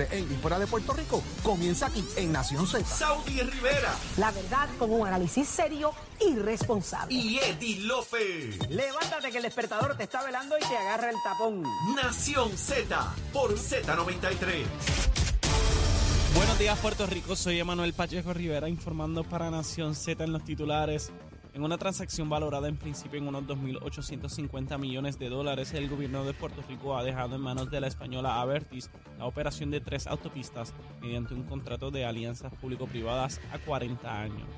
en y fuera de Puerto Rico comienza aquí en Nación Z. Saudi Rivera La verdad con un análisis serio y responsable. y Eddie Lofe. Levántate que el despertador te está velando y te agarra el tapón. Nación Z por Z93. Buenos días Puerto Rico, soy Emanuel Pacheco Rivera informando para Nación Z en los titulares. En una transacción valorada en principio en unos 2.850 millones de dólares, el gobierno de Puerto Rico ha dejado en manos de la española Avertis la operación de tres autopistas mediante un contrato de alianzas público-privadas a 40 años.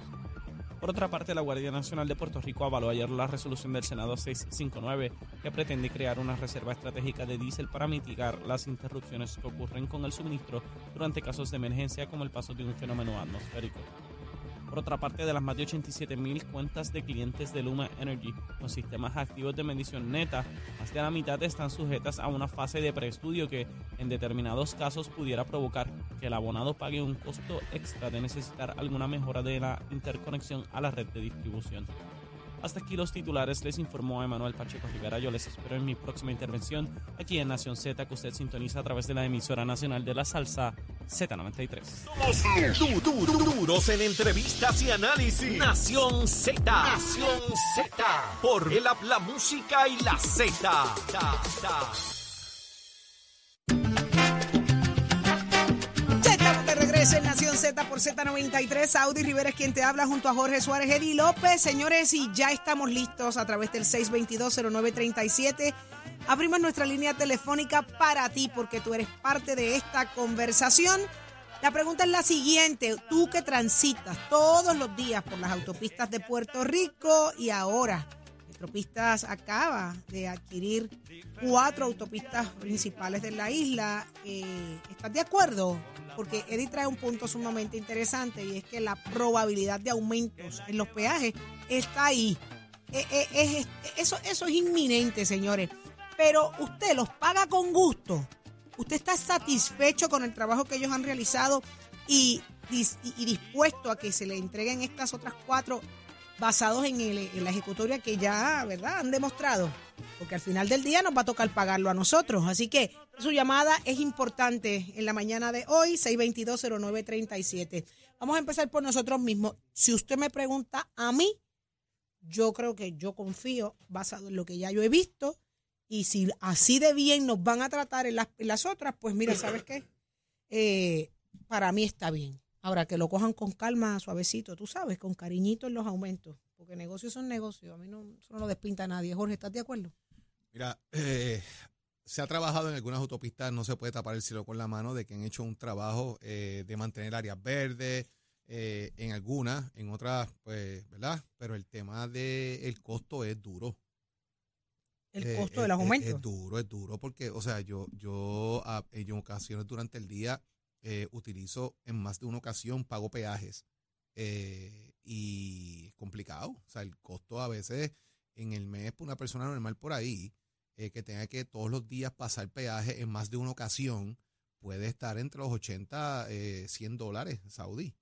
Por otra parte, la Guardia Nacional de Puerto Rico avaló ayer la resolución del Senado 659 que pretende crear una reserva estratégica de diésel para mitigar las interrupciones que ocurren con el suministro durante casos de emergencia como el paso de un fenómeno atmosférico. Por otra parte, de las más de 87 mil cuentas de clientes de Luma Energy con sistemas activos de medición neta, más de la mitad están sujetas a una fase de preestudio que, en determinados casos, pudiera provocar que el abonado pague un costo extra de necesitar alguna mejora de la interconexión a la red de distribución. Hasta aquí los titulares, les informó Emanuel Pacheco Rivera. Yo les espero en mi próxima intervención aquí en Nación Z, que usted sintoniza a través de la emisora nacional de la salsa Z93. Somos du- du- du- duros en entrevistas y análisis. Nación Z. Nación Z. Por el app, la música y la Z. regreso en Nación Z por Z93. Audi Rivera es quien te habla junto a Jorge Suárez, Eddie López. Señores, y ya estamos listos a través del 622-0937. Abrimos nuestra línea telefónica para ti porque tú eres parte de esta conversación. La pregunta es la siguiente. Tú que transitas todos los días por las autopistas de Puerto Rico y ahora Metropistas acaba de adquirir cuatro autopistas principales de la isla. Eh, ¿Estás de acuerdo? Porque Eddie trae un punto sumamente interesante y es que la probabilidad de aumentos en los peajes está ahí. Eh, eh, es- eso, es inminente, señores. Pero usted los paga con gusto. Usted está satisfecho con el trabajo que ellos han realizado y- y dispuesto a que se le entreguen estas otras cuatro basados en, el- en la ejecutoria que ya, ¿verdad?, han demostrado. Porque al final del día nos va a tocar pagarlo a nosotros. Así que su llamada es importante en la mañana de hoy, 622-0937. Vamos a empezar por nosotros mismos. Si usted me pregunta a mí, yo creo que yo confío basado en lo que ya yo he visto. Y si así de bien nos van a tratar en las, las otras, pues mira, ¿sabes qué? Eh, para mí está bien. Ahora que lo cojan con calma, suavecito, tú sabes, con cariñito en los aumentos. Porque negocios son negocios. A mí no, eso no lo despinta a nadie. Jorge, ¿estás de acuerdo? Mira, eh, se ha trabajado en algunas autopistas, no se puede tapar el cielo con la mano, de que han hecho un trabajo eh, de mantener áreas verdes, eh, en algunas, en otras, pues, ¿verdad? Pero el tema del costo es duro. El Eh, costo es- de los es- aumentos. Es, duro, es duro, porque, o sea, yo, yo a- en ocasiones durante el día eh, utilizo en más de una ocasión, pago peajes. eh, y es complicado. O sea, el costo a veces en el mes por una persona normal por ahí, eh, que tenga que todos los días pasar peaje en más de una ocasión, puede estar entre los 80, eh, 100 dólares saudí,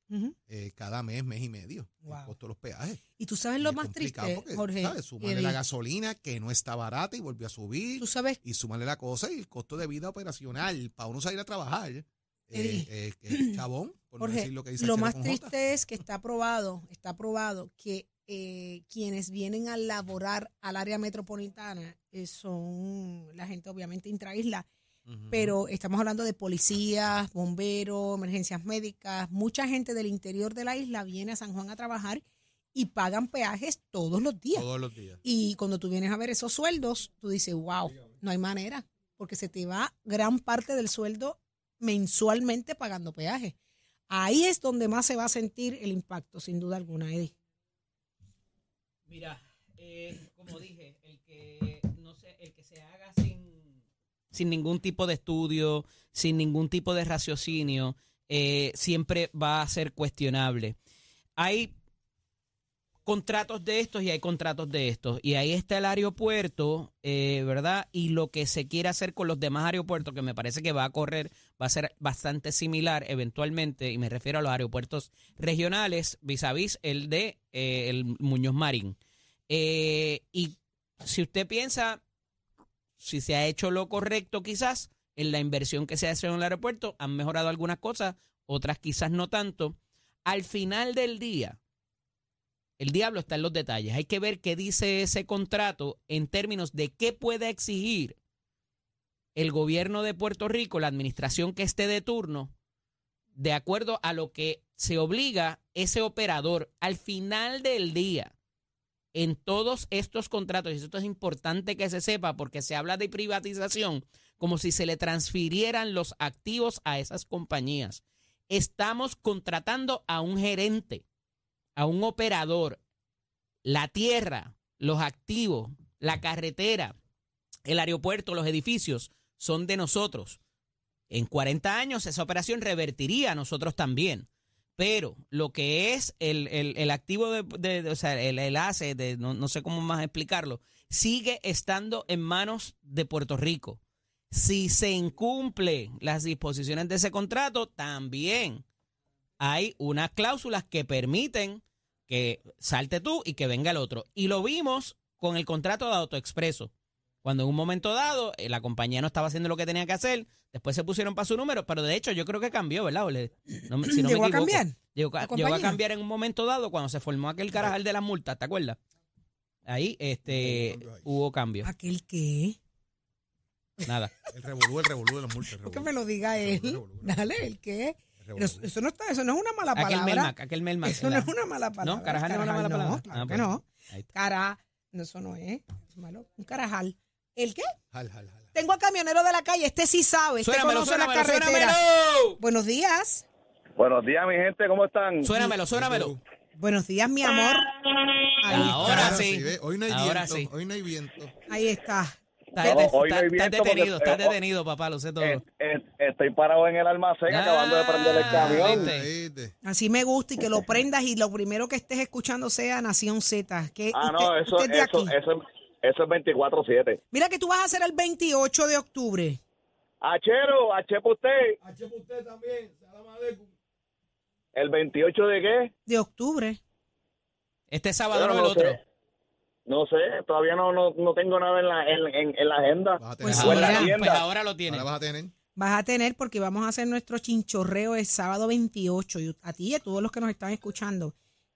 cada mes, mes y medio, Wow. el costo de los peajes. Y tú sabes Y lo más triste, porque, Jorge. ¿sabes? Súmale Eddie, la gasolina, que no está barata y volvió a subir, tú sabes, y súmale la cosa y el costo de vida operacional para uno salir a trabajar. Eh, eh, eh, chabón, por no Jorge, decir lo que dice lo el Chero más J. triste es que está probado, está probado que eh, quienes vienen a laborar al área metropolitana son la gente obviamente intraisla, pero estamos hablando de policías, bomberos, emergencias médicas, mucha gente del interior de la isla viene a San Juan a trabajar y pagan peajes todos los días. todos los días. Y cuando tú vienes a ver esos sueldos, tú dices, wow, no hay manera, porque se te va gran parte del sueldo mensualmente pagando peaje. Ahí es donde más se va a sentir el impacto, sin duda alguna, Eddie. Mira, eh, como dije, el que no sé, el que se haga sin, sin ningún tipo de estudio, sin ningún tipo de raciocinio, eh, siempre va a ser cuestionable. Hay contratos de estos y hay contratos de estos. Y ahí está el aeropuerto, eh, ¿verdad? Y lo que se quiere hacer con los demás aeropuertos, que me parece que va a correr, va a ser bastante similar eventualmente, y me refiero a los aeropuertos regionales vis a vis el de eh, el Muñoz Marín. Eh, y si usted piensa, si se ha hecho lo correcto quizás, en la inversión que se hace en el aeropuerto. Han mejorado algunas cosas, otras quizás no tanto. Al final del día, el diablo está en los detalles. Hay que ver qué dice ese contrato en términos de qué puede exigir el gobierno de Puerto Rico, la administración que esté de turno, de acuerdo a lo que se obliga ese operador al final del día. En todos estos contratos, y esto es importante que se sepa porque se habla de privatización como si se le transfirieran los activos a esas compañías. Estamos contratando a un gerente, a un operador, la tierra, los activos, la carretera, el aeropuerto, los edificios son de nosotros. En 40 años esa operación revertiría a nosotros también. Pero lo que es el, el- el activo, de, de- o sea, el, el ACE, de, no, no sé cómo más explicarlo, sigue estando en manos de Puerto Rico. Si se incumple las disposiciones de ese contrato, también hay unas cláusulas que permiten que salte tú y que venga el otro. Y lo vimos con el contrato de AutoExpreso. Cuando en un momento dado eh, la compañía no estaba haciendo lo que tenía que hacer, después se pusieron para su número, pero de hecho yo creo que cambió, ¿verdad? Ole? No me- si no me ¿Llegó a cambiar? Llegó, a- llegó a compañía? cambiar en un momento dado cuando se formó aquel carajal de las multas, ¿te acuerdas? Ahí este, Hubo cambio ahí. hubo cambio. ¿Aquel qué? Nada. El revolú, el revolú de las multas. el Que me lo diga El él. revolú, el revolú. Dale, ¿el qué? Pero eso, eso no está, eso no es una mala Aquel palabra. Melmac, aquel Melmac. Eso no la- es una mala palabra. No, carajal no es una mala palabra. claro Ah, que no. Cara, no, eso no es. es malo. Un carajal. ¿El qué? Jal, jal, jal. Tengo a camionero de la calle. Este sí sabe. Este Suénamelo, conoce la carretera. suénamelo. Buenos días. Buenos días, mi gente, ¿cómo están? Suénamelo, suénamelo. Buenos días, mi amor. Ahí Ahora está. sí. Hoy no hay Ahora viento. sí. Hoy no hay viento. Ahí está. Estás, No, no detenido, estás detenido, papá, lo sé todo. Eh, eh, estoy parado en el almacén acabando de prender el Ah, camión. Así me gusta y que lo prendas y lo primero que estés escuchando sea Nación Z. Que Ah, usted, no, eso, usted eso, aquí. eso, eso es 24-7. Mira que tú vas a hacer el 28 de octubre. Achero, H para usted. ¿El 28 de qué? De octubre. Este sábado Bueno, no el otro. Sé. No sé, todavía no, no, no tengo nada en la, en, en- en la agenda. Vas a tener. Pues O en la Ahora, pues ahora lo tiene. Ahora vas a tener. Vas a tener porque vamos a hacer nuestro chinchorreo el sábado 28. Y a ti y a todos los que nos están escuchando.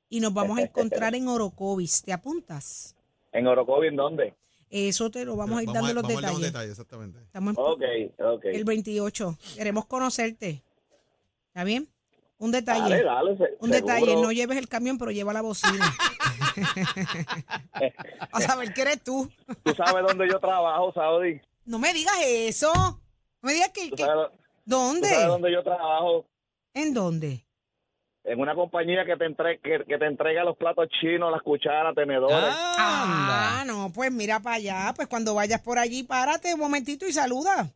Y nos vamos a encontrar en Orocovis. ¿Te apuntas? ¿En Orocovi en dónde? Eso te lo vamos a ir dando los vamos a dar detalles. los detalles, exactamente. Estamos en- Ok, ok. el 28. Queremos conocerte. ¿Está bien? Un detalle. Dale, dale. se- Un seguro. detalle, no lleves el camión, pero lleva la bocina. a saber que eres tú. Tú sabes dónde yo trabajo, Saudi. No me digas eso. No me digas que... ¿Tú que- sabes, tú ¿Dónde? sabes dónde yo trabajo? ¿En dónde? En una compañía que te, entre, que, que te entrega los platos chinos, las cucharas, tenedores. Ah, no, pues mira para allá. Pues cuando vayas por allí, párate un momentito y saluda.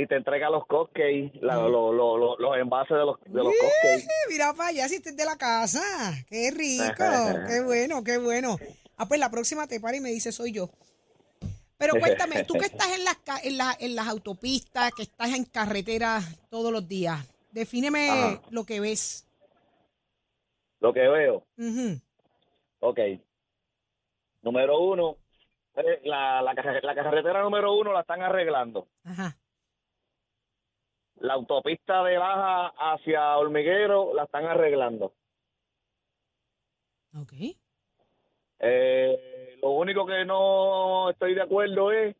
Y te entrega los cupcakes, la- lo- lo- lo- los envases de los, de los cupcakes. Eh, Mira para allá si estás de la casa. Qué rico, qué bueno, qué bueno. Ah, pues la próxima te para y me dice soy yo. Pero cuéntame, tú que estás en las, en, la- en las autopistas, que estás en carretera todos los días, defíneme Ajá. lo que ves. Lo que veo, Ujú. ok. Número uno, eh, la, la, la carretera número uno la están arreglando. Ajá. La autopista de baja hacia Hormiguero la están arreglando. Ok. Eh, lo único que no estoy de acuerdo es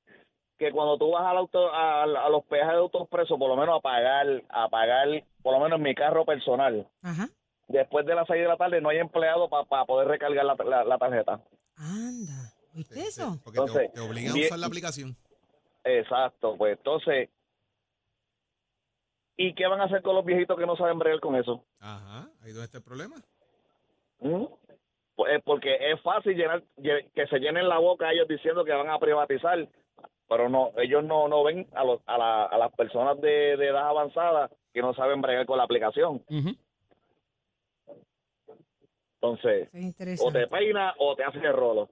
que cuando tú vas al auto, a, a los peajes de autoexpreso, por lo menos a pagar, a pagar, por lo menos en mi carro personal, Ajá. después de las 6 de la tarde no hay empleado para poder recargar la, la- la tarjeta. Anda. ¿Viste Sí, sí, eso? porque te- Entonces, te, obligan a usar la aplicación. Exacto, pues entonces, ¿y qué van a hacer con los viejitos que no saben bregar con eso? Ajá, ahí donde está el problema. ¿Mm? Pues, eh, porque es fácil llenar, lle- que se llenen la boca ellos diciendo que van a privatizar, pero no, ellos no, no ven a, los, a, la- a las personas de, de edad avanzada que no saben bregar con la aplicación. Ujú. Entonces, Eso es o te peina o te hace el rolo.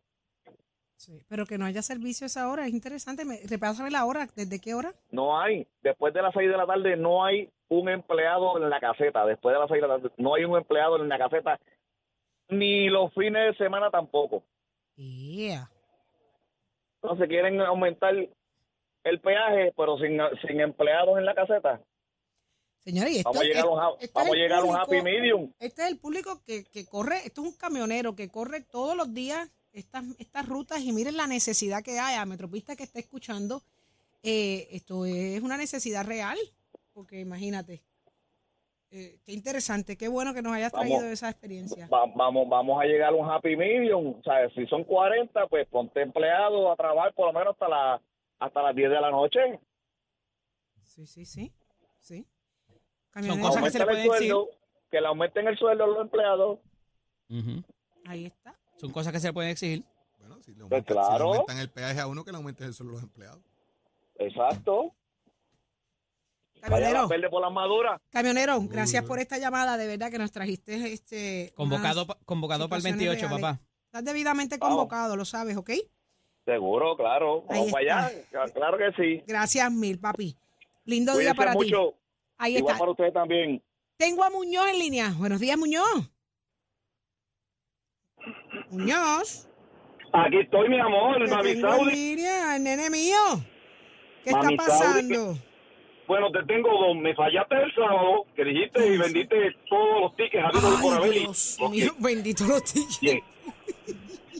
Sí, Pero que no haya servicio a esa hora es interesante. Me, repásame la hora. ¿Desde qué hora? No hay, después de las 6 de la tarde no hay un empleado en la caseta, después de las 6 de la tarde no hay un empleado en la caseta, ni los fines de semana tampoco. Yeah. Entonces quieren aumentar el peaje, pero sin, sin empleados en la caseta. Señores, y esto, Vamos a llegar a este es vamos a llegar a un happy medium. Este es el público que, que corre, esto es un camionero que corre todos los días estas, estas rutas y miren la necesidad que hay a Metropista que está escuchando. eh, esto es una necesidad real, porque imagínate. eh, qué interesante, qué bueno que nos hayas Vamos. traído esa experiencia. Va- vamos, vamos a llegar a un happy medium. O sea, si son 40, pues ponte empleado a trabajar por lo menos hasta, la, hasta las 10 de la noche. Sí, sí, sí. sí. Son cosas que se le Aumenten el pueden sueldo, que le aumenten el sueldo a los empleados. Ahí está. Son cosas que se pueden exigir. Bueno, si le, Pues aumentan, si le claro. aumentan el peaje a uno, que le aumenten el sueldo a los empleados. Exacto. Camionero, por las maduras. camionero, gracias por esta llamada, de verdad que nos trajiste este Convocado, convocado para el situaciones 28, reales. papá. Estás debidamente Vamos. convocado, lo sabes, ¿ok? Seguro, claro. Ahí Vamos para está. allá. Claro que sí. Gracias mil, papi. Lindo día para ti. mucho. Ahí Igual está. para ustedes también. Tengo a Muñoz en línea. Buenos días, Muñoz. Muñoz. Aquí estoy, mi amor, Te Mami tengo Saudi. nene mío. ¿Qué Mami está pasando? Bueno, te tengo dos. Me fallaste el sábado, que dijiste y vendiste todos los tickets por Ay, haber. y- Dios mío, bendito los tickets. bien.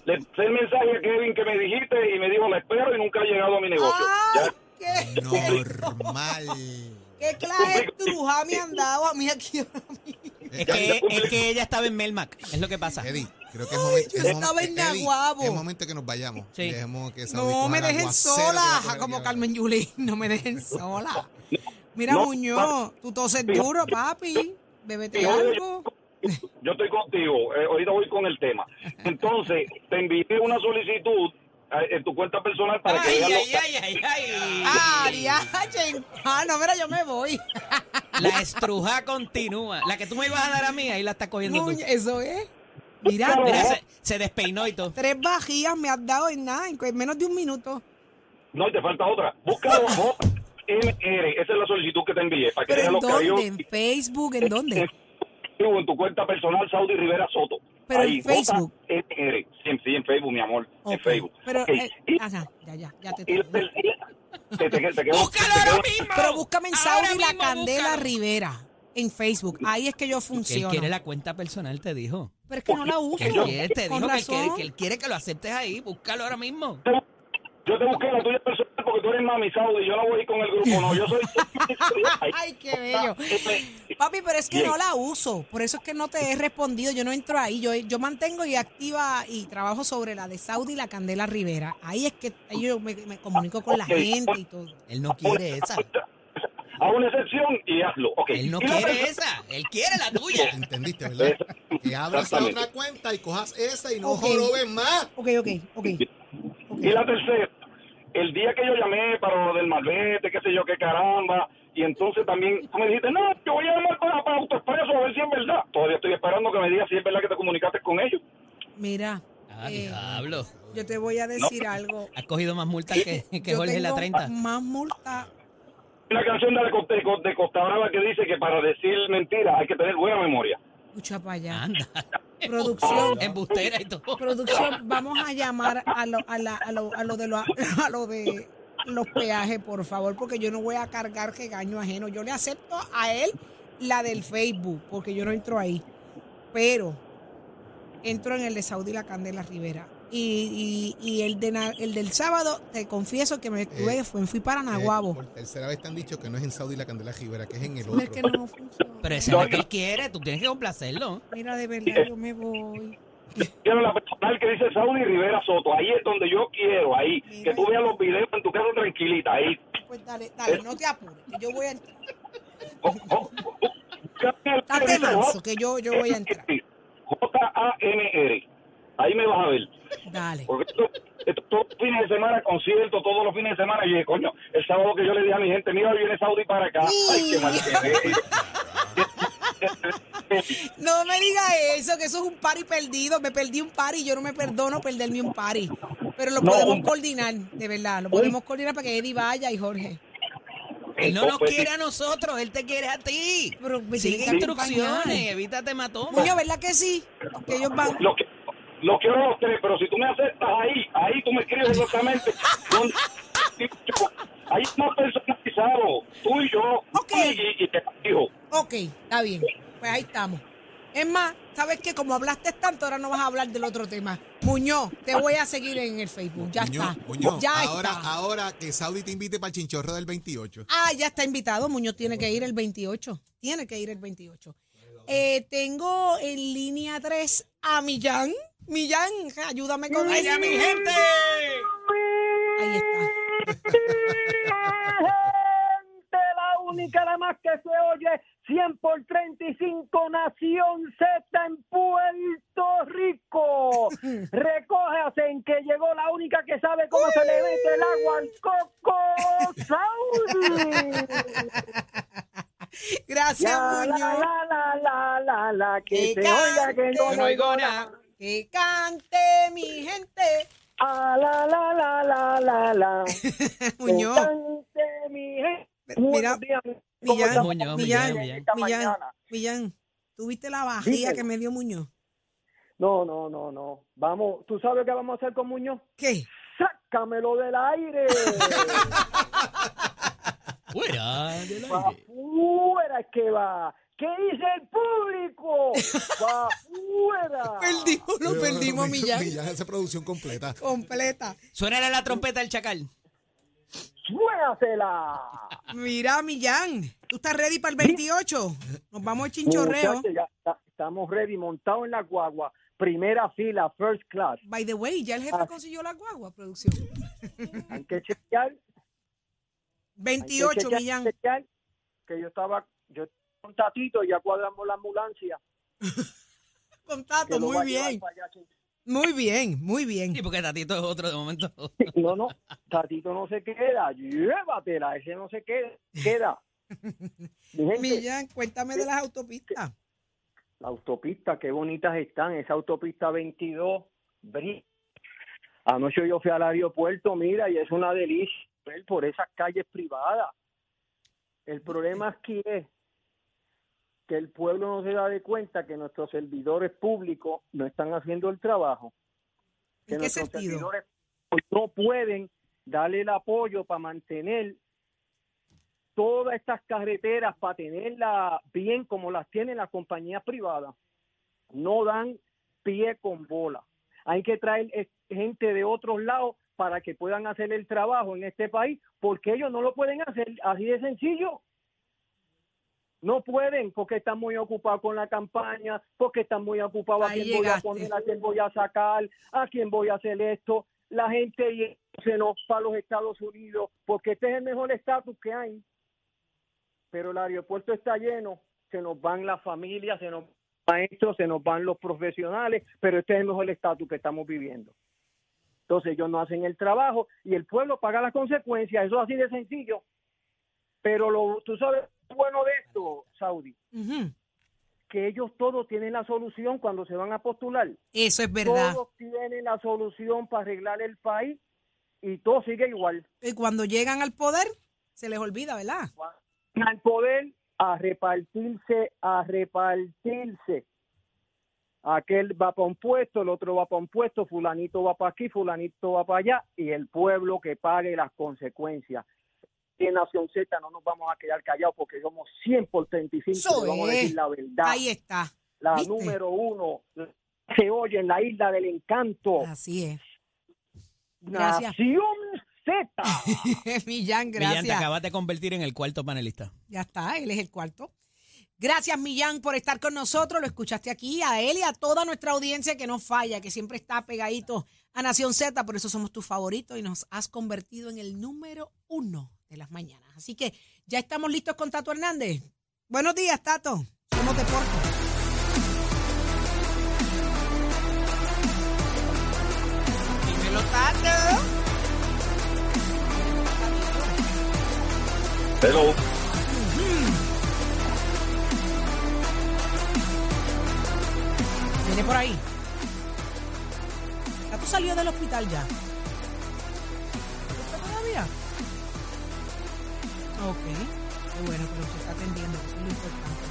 Le puse el mensaje a Kevin que me dijiste y me dijo, la espero y nunca ha llegado a mi negocio. Ay, Ya, qué, Normal. qué clase de truja me han dado a mí aquí ahora mismo. Es que, es que ella estaba en Melmac, es lo que pasa. Eddie, creo que es momento, yo es estaba momen- en Naguabo. es momento que nos vayamos. Sí. Dejemos que No me dejen sola, como Carmen Yulín. No me dejen sola. Mira, No, Muñoz, tú toses duro, papi. Bébete Sí, algo. Yo estoy contigo, eh, ahorita voy con el tema. Entonces, te envié una solicitud eh, en tu cuenta personal para que Ay, veas ay, los- ay, ay, ay. Ah, diache. Ah, no, mira, yo me voy. La estruja continúa. La que tú me ibas a dar a mí, ahí la estás cogiendo tú. Eso es. Mira, Mira, se, se despeinó y todo. tres vajillas me has dado en nada, en menos de un minuto. No, y te falta otra. Búscalo, JMR, esa es la solicitud que te envié, para que ¿Pero veas en los dónde? carios ¿En Facebook? ¿En dónde? en tu cuenta personal, Saudi Rivera Soto. Pero en Facebook. JMR. Sí, sí, en Facebook, mi amor, en Ok, Facebook. Pero, Ok, eh, y- ajá, ya, ya, ya te y- tengo. y- te- te- te quedó- ¡Búscalo te ahora mismo! Pero búscame en Ahora Saudi la Candela búscalo. Rivera en Facebook. Ahí es que yo él funciono. quiere la cuenta personal, te dijo. Pero es que no la uso. Que él quiere, te dijo que él, quiere, que él quiere que lo aceptes ahí. Búscalo ahora mismo. Yo te busqué la tuya personal porque tú eres mami Saudi. Yo no voy con el grupo, no. Yo soy. Ay, qué bello. Papi, pero es que Bien. no la uso. Por eso es que no te he respondido. Yo no entro ahí. Yo, yo mantengo y activa y trabajo sobre la de Saudi y la Candela Rivera. Ahí es que ahí yo me, me comunico con la gente y todo. Él no quiere esa. Haz una excepción y hazlo. Ok. Él no la quiere esa. Él quiere la tuya. ¿Entendiste, verdad? Que abras otra cuenta y cojas esa y no Ok. jorobes más. Ok, ok, ok. Y la tercera, el día que yo llamé para lo del malvete, qué sé yo, qué caramba, y entonces también tú me dijiste, no, yo voy a llamar para, para Autoexpreso a ver si es verdad. Todavía estoy esperando que me digas si es verdad que te comunicaste con ellos. Mira, Ah, Eh, diablo. yo te voy a decir algo. Has cogido más multas que, que Jorge en la tengo 30. Más multa. Una canción de, Costa, de Costa Brava que dice que para decir mentiras hay que tener buena memoria. Escucha para allá. Anda. Producción. Embustera y todo. Producción, vamos a llamar a lo, a la- a lo, a lo de lo, a lo de los peajes, por favor, porque yo no voy a cargar regaño ajeno. Yo le acepto a él la del Facebook, porque yo no entro ahí. Pero entro en el de Saudi La Candela Rivera. Y, y, y el, de, na- el del sábado, te confieso que me estuve, Eh, fui, fui para Eh, Naguabo. por tercera vez te han dicho que no es en Saudi la Candela Rivera, que es en el Pero es otro. que no funciona. Pero ese es lo que él quiere. Tú tienes que complacerlo. Mira, de verdad, yo me voy. Quiero la personal que dice Saudi Rivera Soto. Ahí es donde yo quiero, ahí. Mira. Que tú veas los videos en tu casa tranquilita, ahí. Pues dale, dale, no te apures, que yo voy a entrar. Oh, oh, oh. Date manso, que yo, yo voy a entrar. J-A-M-R. Ahí me vas a ver. Dale. Porque esto, esto todos los fines de semana, conciertos, todos los fines de semana. Y dije, coño, el sábado que yo le dije a mi gente, mira, hoy viene Saudi para acá. Ay, qué mal que me- No me diga eso, que eso es un pari perdido. Me perdí un pari y yo no me perdono perderme un pari. Pero lo No, podemos un- coordinar, de verdad. Lo podemos coordinar para que Eddie vaya y Jorge. Él no nos quiere a nosotros. Él te quiere a ti. Pero me Sigue que instrucciones. Evítate matón. Muñoz, ¿verdad que sí? Que ellos van. Lo, que, lo quiero a los tres, pero si tú me aceptas ahí, ahí tú me escribes exactamente. dónde- Hay más personalizado. Tú y yo. Ok. Y, y te digo. Ok, está bien. Pues ahí estamos. Es más, ¿sabes qué? Como hablaste tanto, ahora no vas a hablar del otro tema. Muñoz, te voy a seguir en el Facebook. Ya Muñoz, está. Muñoz, ya ahora, está. ahora que Saudi te invite para el chinchorro del 28. Ah, ya está invitado. Muñoz tiene que ir el 28. Tiene que ir el 28. Eh, tengo en línea 3 a Millán. Millán, ayúdame con eso. ¡Vaya, mi gente! Ahí está. gente, la única, la más que se oye, 100 por 35, Nación Z en Puerto Rico. Recójase en que llegó la única que sabe cómo se le mete el agua al coco, Saudi. Gracias, La, Muñoz. la, la, la, la, la, que Que se oiga que no, oigo nada. Que cante mi gente. Ah, la, la, la, la, la, la. Muñoz. Que cante mi gente. Mira, Buenos días, ¿cómo Millán? Muñoz, Millán, Millán, Millán, ¿tuviste la vajilla que me dio Muñoz? No, no, no, no. Vamos, ¿tú sabes qué vamos a hacer con Muñoz? ¿Qué? ¡Sácamelo del aire! Fuera del ¡Va aire. fuera es que va! ¿Qué dice el público? ¡Va fuera! Perdimos, lo perdimos, Millán. Millán hace producción completa. Completa. Suena la trompeta del chacal. ¡Suénasela! Mira, Millán, ¿tú estás ready para el 28? Nos vamos al chinchorreo. Ya estamos ready, montados en la guagua. Primera fila, first class. By the way, ya el jefe Ah. consiguió la guagua, producción. Hay que chequear. Hay que 28, chequear, Millán. chequear, que yo estaba, yo con Tatito y ya cuadramos la ambulancia. Con que Tato, muy bien. Muy bien, muy bien. Sí, porque Tatito es otro de momento. No, no, Tatito no se queda, llévatela, ese no se queda. queda. Gente, Millán, cuéntame de las autopistas. la autopista, qué bonitas están, esa autopista 22, brilla. Anoche yo fui al aeropuerto, mira, y es una delicia ver por esas calles privadas. El problema aquí es que el pueblo no se da de cuenta que nuestros servidores públicos no están haciendo el trabajo. Que ¿En qué nuestros sentido? servidores no pueden darle el apoyo para mantener todas estas carreteras, para tenerlas bien como las tienen las compañías privadas. No dan pie con bola. Hay que traer gente de otros lados para que puedan hacer el trabajo en este país, porque ellos no lo pueden hacer así de sencillo. No pueden porque están muy ocupados con la campaña, porque están muy ocupados a quién voy a poner, a quién voy a sacar, a quién voy a hacer esto. La gente se nos va a los Estados Unidos porque este es el mejor estatus que hay. Pero el aeropuerto está lleno, se nos van las familias, se nos van los maestros, se nos van los profesionales, pero este es el mejor estatus que estamos viviendo. Entonces ellos no hacen el trabajo y el pueblo paga las consecuencias, eso es así de sencillo. Pero lo, tú sabes bueno de esto, Saudi, que ellos todos tienen la solución cuando se van a postular. Eso es verdad. Todos tienen la solución para arreglar el país y todo sigue igual. Y cuando llegan al poder, se les olvida, ¿verdad? Al poder a repartirse, a repartirse. Aquel va para un puesto, el otro va para un puesto, fulanito va para aquí, fulanito va para allá y el pueblo que pague las consecuencincias. En Nación Z no nos vamos a quedar callados porque somos 100 por 35 Eso y vamos a decir la verdad. Ahí está. la ¿viste? número uno se oye en la isla del encanto. Así es. Gracias. Nación Z. Millán, Millán, te gracias. acabas de convertir en el cuarto panelista. Ya está, él es el cuarto. Gracias, Millán, por estar con nosotros. Lo escuchaste aquí, a él y a toda nuestra audiencia que no falla, que siempre está pegadito a Nación Z. Por eso somos tus favoritos y nos has convertido en el número uno de las mañanas. Así que ya estamos listos con Tato Hernández. Buenos días, Tato. Somos deporte. Dímelo, Tato. Hello. Por ahí. Tato salió del hospital ya. ¿Está todavía? Ok. Qué bueno, pero se está atendiendo, eso es lo importante.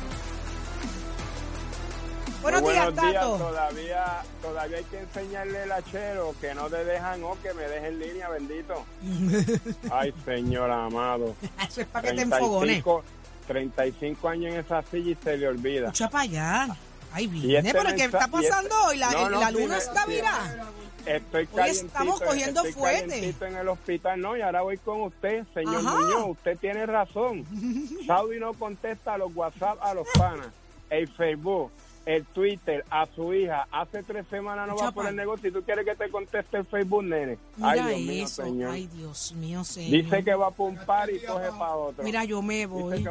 Buenos días. Tato. Todavía, todavía hay que enseñarle el achero que no te dejan o que me deje en línea, bendito. Ay, señor amado. Eso es para que te enfogones. 35, 35 años en esa silla y se le olvida. Escucha para allá. Ay, Y viene, este pero ¿qué está este- pasando hoy? La, No, no, la luna está, sí. mira. Estoy Hoy estamos cogiendo estoy fuerte. en el hospital, no, y ahora voy con usted, señor Ajá. Muñoz, usted tiene razón. Saudi no contesta a los WhatsApp a los panas, el Facebook, el Twitter, a su hija. Hace tres semanas no va por el negocio y tú quieres que te conteste el Facebook, nene. Mira Ay, Dios mío, eso. señor. Ay, Dios mío, señor. Dice que va a pumpar y coge para otro. Mira, yo me voy.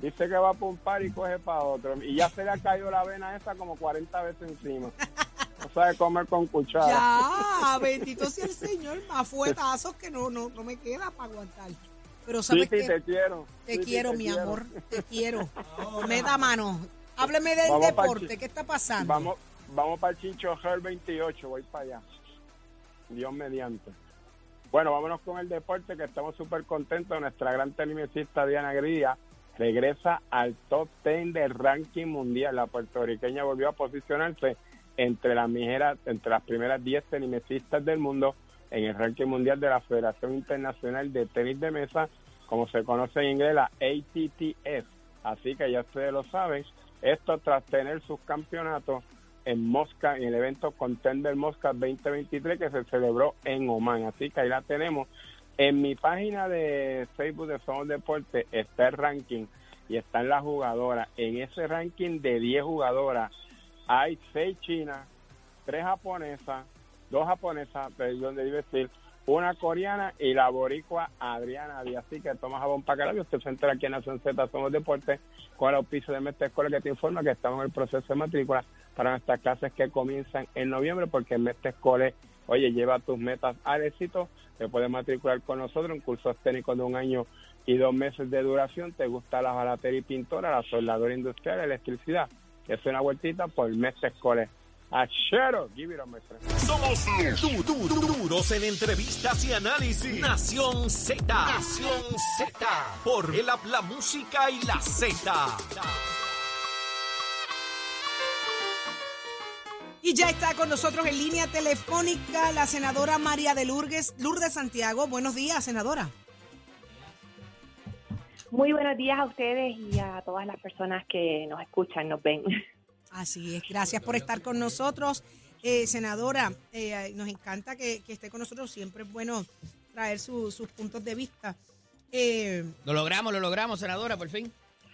Dice que va a pumpar y coge para otro. Y ya se le ha caído la vena esa como 40 veces encima. No sabe comer con cuchara. Ya, bendito sea el Señor, más fuetazos que no, no, no me queda para aguantar. Pero sabes Titi, que te quiero. te quiero, te mi quiero. amor, te quiero. Me da mano. Hábleme del Vamos deporte, ¿qué está pasando? Vamos, vamos para el Chincho Her 28, voy para allá. Dios mediante. Bueno, vámonos con el deporte, que estamos súper contentos. Nuestra gran telemesista Diana Gría regresa al top 10 del ranking mundial. La puertorriqueña volvió a posicionarse entre las, primeras 10 tenisistas del mundo en el ranking mundial de la Federación Internacional de Tenis de Mesa, como se conoce en inglés, la ATTF. Así que ya ustedes lo saben. Esto tras tener sus campeonatos en Mosca, en el evento Contender Mosca 2023 que se celebró en Oman. Así que ahí la tenemos. En mi página de Facebook de Somos Deporte está el ranking y están las jugadoras. En ese ranking de 10 jugadoras hay 6 chinas, 3 japonesas, 2 japonesas, perdón de decir, una coreana y la boricua Adriana Díaz. Así que toma jabón para la Usted se entera aquí en Nación Z Somos Deporte con el auspicio de Mestre Escuela que te informa que estamos en el proceso de matrícula para nuestras clases que comienzan en noviembre porque Mestre Escuela, oye, lleva tus metas al éxito. Te puedes matricular con nosotros en cursos técnicos de un año y dos meses de duración. ¿Te gusta la jalatería y pintora, la soldadura industrial, la electricidad? Es una vueltita por Mestre Escuela. Achero, give it a maestra. Somos du- du- du- duros en entrevistas y análisis. Nación Z. Nación Z. Por el la música y la Z. Y ya está con nosotros en línea telefónica la senadora María de Lourdes, Lourdes Santiago. Buenos días, senadora. Muy buenos días a ustedes y a todas las personas que nos escuchan, nos ven. Así es, gracias por estar con nosotros. Eh, senadora, eh, nos encanta que, que esté con nosotros. Siempre es bueno traer su- sus puntos de vista. Eh, Lo logramos, lo logramos, senadora, por fin.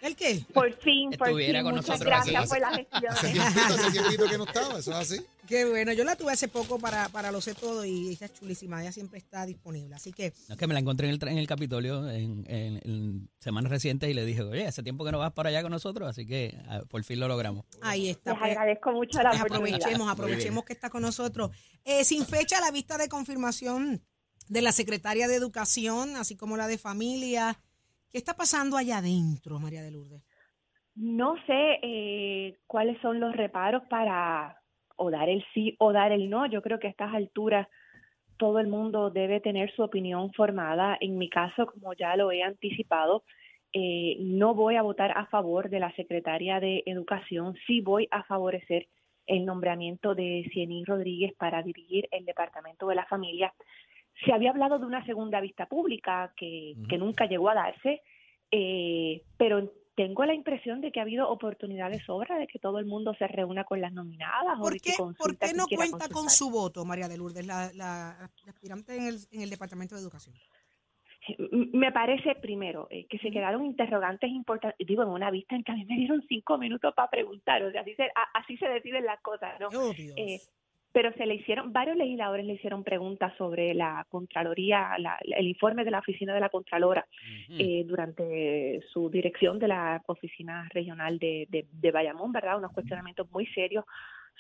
¿El qué? Por fin, por Estuviera fin. con Muchas nosotros aquí. gracias por las gestiones. hace tiempito que no estaba, eso es así. Qué bueno, yo la tuve hace poco para, para lo sé todo y ella es chulísima, ella siempre está disponible. Así que No, es que me la encontré en el, tra- en el Capitolio en, en- en semanas recientes y le dije, oye, hace tiempo que no vas para allá con nosotros, así que ah, por fin lo logramos. ahí está. Les pues, agradezco mucho la pues oportunidad. aprovechemos, aprovechemos que está con nosotros. Eh, sin fecha la vista de confirmación de la secretaria de Educación, así como la de Familia. ¿Qué está pasando allá adentro, María de Lourdes? No sé eh, cuáles son los reparos para o dar el sí o dar el no. Yo creo que a estas alturas todo el mundo debe tener su opinión formada. En mi caso, como ya lo he anticipado, eh, no voy a votar a favor de la secretaria de Educación. Sí voy a favorecer el nombramiento de Ciení Rodríguez para dirigir el Departamento de la Familia. Se había hablado de una segunda vista pública que, que nunca llegó a darse, eh, pero tengo la impresión de que ha habido oportunidades sobra de que todo el mundo se reúna con las nominadas. o ¿Por que qué, por qué no cuenta con su voto, María de Lourdes, la, la- la aspirante en el, en el Departamento de Educación? Me parece, primero, eh, que se quedaron interrogantes importantes, digo, en una vista en que a mí me dieron cinco minutos para preguntar, o sea, así se, a- así se deciden las cosas, ¿no? Oh, Dios. Eh, pero se le hicieron, varios legisladores le hicieron preguntas sobre la Contraloría, la- el informe de la Oficina de la Contralora eh, durante su dirección de la Oficina Regional de, de, de Bayamón, ¿verdad? Unos cuestionamientos muy serios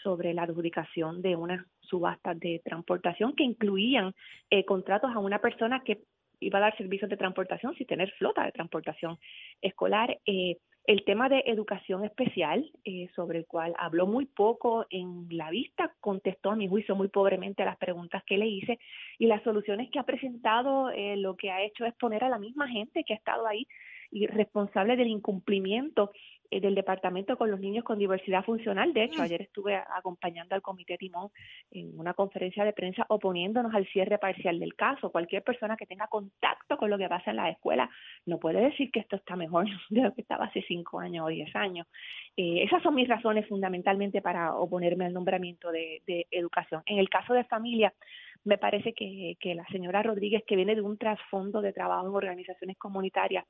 sobre la adjudicación de unas subastas de transportación que incluían eh, contratos a una persona que iba a dar servicios de transportación sin tener flota de transportación escolar. Eh, el tema de educación especial, eh, sobre el cual habló muy poco en la vista, contestó a mi juicio muy pobremente a las preguntas que le hice y las soluciones que ha presentado eh, lo que ha hecho es poner a la misma gente que ha estado ahí y responsable del incumplimiento del departamento con los niños con diversidad funcional. De hecho, ayer estuve acompañando al Comité Timón en una conferencia de prensa oponiéndonos al cierre parcial del caso. Cualquier persona que tenga contacto con lo que pasa en la escuela no puede decir que esto está mejor de lo que estaba hace cinco años o diez años. Eh, esas son mis razones fundamentalmente para oponerme al nombramiento de, de educación. En el caso de familia, me parece que, que la señora Rodríguez, que viene de un trasfondo de trabajo en organizaciones comunitarias,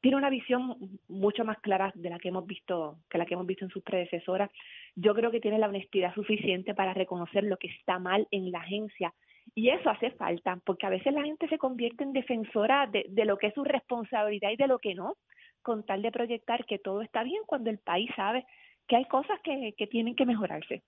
tiene una visión mucho más clara de la que hemos visto, que la que hemos visto en sus predecesoras. Yo creo que tiene la honestidad suficiente para reconocer lo que está mal en la agencia. Y eso hace falta, porque a veces la gente se convierte en defensora de, de lo que es su responsabilidad y de lo que no, con tal de proyectar que todo está bien cuando el país sabe que hay cosas que, que tienen que mejorarse.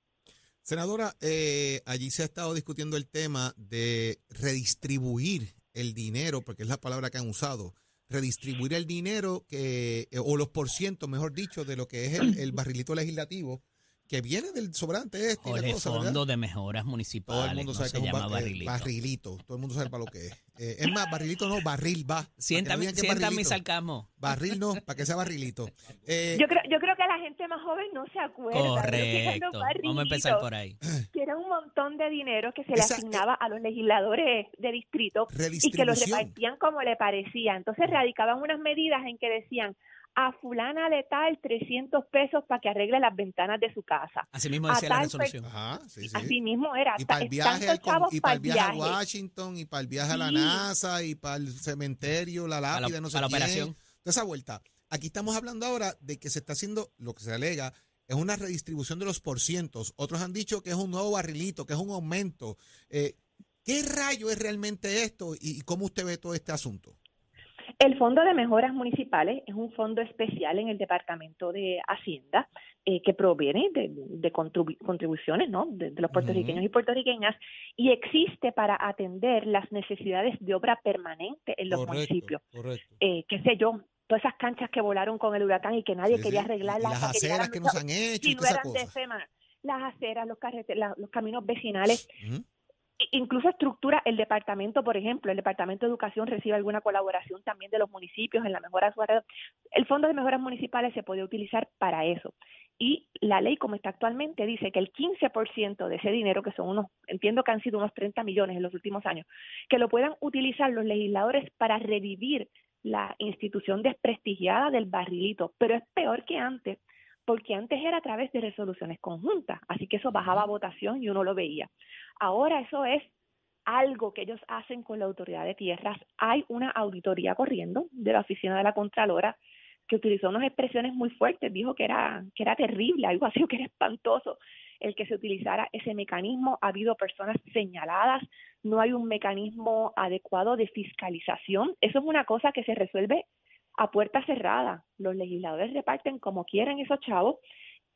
Senadora, eh, allí se ha estado discutiendo el tema de redistribuir el dinero, porque es la palabra que han usado, redistribuir el dinero que, eh, o los porcientos, mejor dicho, de lo que es el, el barrilito legislativo que viene del sobrante este. la Jorge, cosa, ¿verdad? Fondo de Mejoras Todo el Municipales, mundo no sabe se que es un llama eh, barrilito. barrilito. Todo el mundo sabe para lo que es. Eh, es más, barrilito no, barril va. Que no Sienta, es sienta mi sarcasmo. Barril no, para que sea barrilito. Eh, Yo creo, yo creo que la gente más joven no se acuerda. Correcto. Vamos a empezar por ahí. Que era un montón de dinero que se le Esa- asignaba a los legisladores de distrito y que los repartían como le parecía. Entonces radicaban unas medidas en que decían a fulana le tal 300 pesos para que arregle las ventanas de su casa. Así mismo A decía la tal resolución. Ajá, sí, sí. Así mismo era. Y para el viaje, al y para el viaje a. Washington, y para el viaje a la. NASA, y para el cementerio, la lápida, no sé para la quién. operación. Toda esa vuelta. Aquí estamos hablando ahora de que se está haciendo, lo que se alega, es una redistribución de los porcientos. Otros han dicho que es un nuevo barrilito, que es un aumento. Eh, ¿Qué rayo es realmente esto y, y cómo usted ve todo este asunto? El Fondo de Mejoras Municipales es un fondo especial en el Departamento de Hacienda eh, que proviene de, de contribu- contribuciones ¿no? de, de los puertorriqueños y puertorriqueñas y existe para atender las necesidades de obra permanente en los municipios. correcto. Eh, qué sé yo, todas esas canchas que volaron con el huracán y que nadie Sí, quería sí. Y las que aceras que los no se chavos. han hecho si no eran de. FEMA, las aceras, los carreteras, los caminos vecinales, Ujú. Incluso estructura el departamento, por ejemplo, el departamento de educación recibe alguna colaboración también de los municipios en la mejora su alrededor. El fondo de mejoras municipales se puede utilizar para eso. Y la ley, como está actualmente, dice que el 15% de ese dinero, que son unos, entiendo que han sido unos 30 millones en los últimos años, que lo puedan utilizar los legisladores para revivir la institución desprestigiada del barrilito. Pero es peor que antes, porque antes era a través de resoluciones conjuntas, así que eso bajaba a votación y uno lo veía. Ahora eso es algo que ellos hacen con la autoridad de tierras. Hay una auditoría corriendo de la oficina de la Contralora que utilizó unas expresiones muy fuertes, dijo que era, que era terrible, algo así que era espantoso el que se utilizara ese mecanismo. Ha habido personas señaladas, no hay un mecanismo adecuado de fiscalización. Eso es una cosa que se resuelve a puerta cerrada. Los legisladores reparten como quieren esos chavos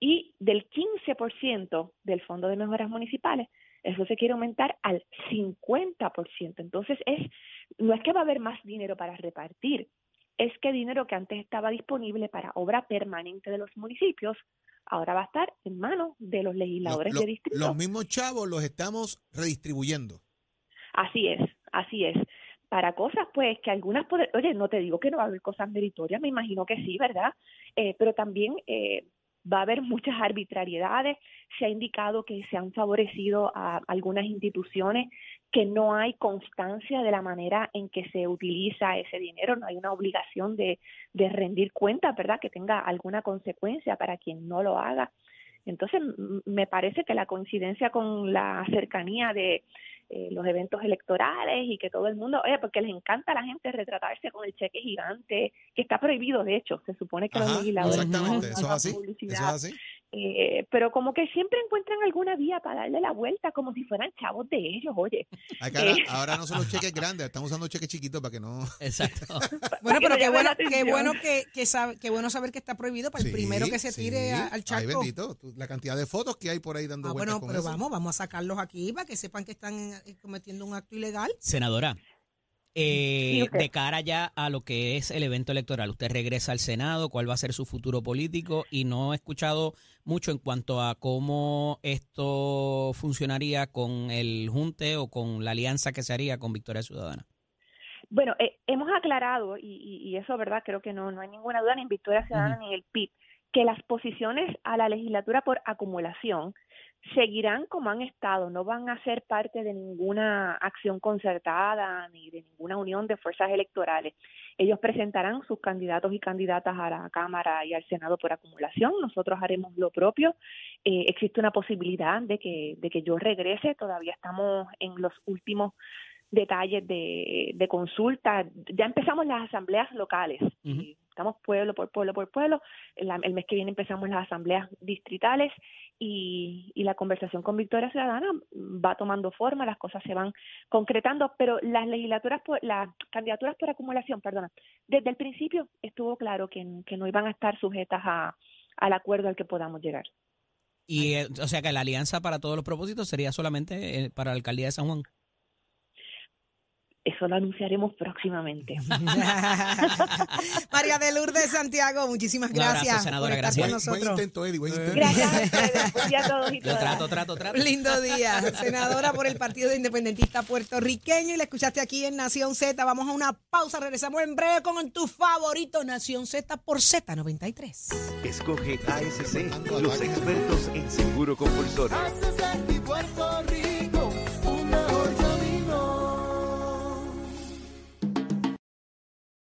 y del 15% del Fondo de Mejoras Municipales, eso se quiere aumentar al 50%. Entonces, es no es que va a haber más dinero para repartir, es que dinero que antes estaba disponible para obra permanente de los municipios, ahora va a estar en manos de los legisladores de distrito. los mismos chavos los estamos redistribuyendo. Así es, así es. Para cosas, pues, que algunas, poder- oye, no te digo que no va a haber cosas meritorias, me imagino que sí, ¿verdad? Eh, pero también eh, va a haber muchas arbitrariedades. Se ha indicado que se han favorecido a algunas instituciones, que no hay constancia de la manera en que se utiliza ese dinero, no hay una obligación de, de rendir cuenta, ¿verdad? Que tenga alguna consecuencia para quien no lo haga. Entonces, me parece que la coincidencia con la cercanía de eh, los eventos electorales y que todo el mundo, oye, porque les encanta a la gente retratarse con el cheque gigante, que está prohibido, de hecho, se supone que los legisladores no exactamente, eso es así. Eh, pero como que siempre encuentran alguna vía para darle la vuelta, como si fueran chavos de ellos, oye. Ay, Eh. ahora no son los cheques grandes, están usando cheques chiquitos para que no. Exacto. Bueno, pero qué bueno, qué bueno que, que sabe, qué bueno saber que está prohibido para el primero que se tire sí. a- al Ay, charco. bendito. tú- La cantidad de fotos que hay por ahí dando Ah, vueltas bueno, con pero eso. vamos, vamos a sacarlos aquí para que sepan que están eh, cometiendo un acto ilegal. Senadora, eh, de cara ya a lo que es el evento electoral, usted regresa al Senado, cuál va a ser su futuro político y no he escuchado mucho en cuanto a cómo esto funcionaría con el junte o con la alianza que se haría con Victoria Ciudadana. Bueno, eh, hemos aclarado, y, y- y eso, ¿verdad? Creo que no, no hay ninguna duda ni en Victoria Ciudadana ni en el PIB, que las posiciones a la legislatura por acumulación seguirán como han estado, no van a ser parte de ninguna acción concertada ni de ninguna unión de fuerzas electorales. Ellos presentarán sus candidatos y candidatas a la Cámara y al Senado por acumulación, nosotros haremos lo propio. Eh, existe una posibilidad de que, de que yo regrese, todavía estamos en los últimos detalles de, de consulta. Ya empezamos las asambleas locales. Eh, Estamos pueblo por pueblo por pueblo. La- el mes que viene empezamos las asambleas distritales y, y la conversación con Victoria Ciudadana va tomando forma, las cosas se van concretando, pero las legislaturas, por, las candidaturas por acumulación, perdona, desde el principio estuvo claro que, que no iban a estar sujetas a, al acuerdo al que podamos llegar. Y, eh, o sea que la alianza para todos los propósitos sería solamente eh, para la alcaldía de San Juan. Eso lo anunciaremos próximamente. María de Lourdes Santiago, muchísimas Un abrazo, gracias senadora, por estar gracias. con Buen, nosotros. intento, Eddie, buen intento. Gracias a ustedes. Buen día a todos y Yo todas. trato, trato, trato. Lindo día, senadora por el Partido Independentista Puertorriqueño y la escuchaste aquí en Nación Z. Vamos a una pausa, regresamos en breve con tu favorito Nación Z por Z93. Escoge ASC, los expertos en seguro compulsorio.